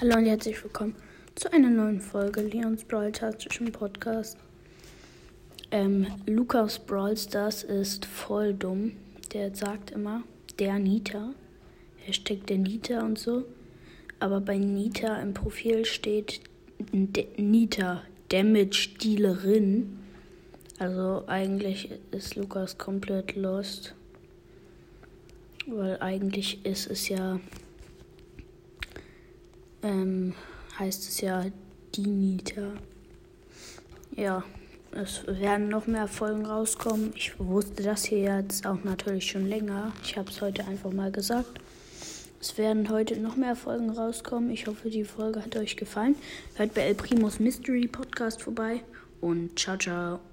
Hallo und herzlich willkommen zu einer neuen Folge Leons Brawl Tastischen Podcast. Ähm, Lukas Brawl Stars ist voll dumm. Der sagt immer, der Nita. Hashtag der Nita und so. Aber bei Nita im Profil steht Nita, Damage Dealerin. Also eigentlich ist Lukas komplett lost. Weil eigentlich ist es ja ähm, heißt es ja Dinita. Ja, es werden noch mehr Folgen rauskommen. Ich wusste das hier jetzt auch natürlich schon länger. Ich habe es heute einfach mal gesagt. Es werden heute noch mehr Folgen rauskommen. Ich hoffe, die Folge hat euch gefallen. Hört bei El Primos Mystery Podcast vorbei und ciao, ciao.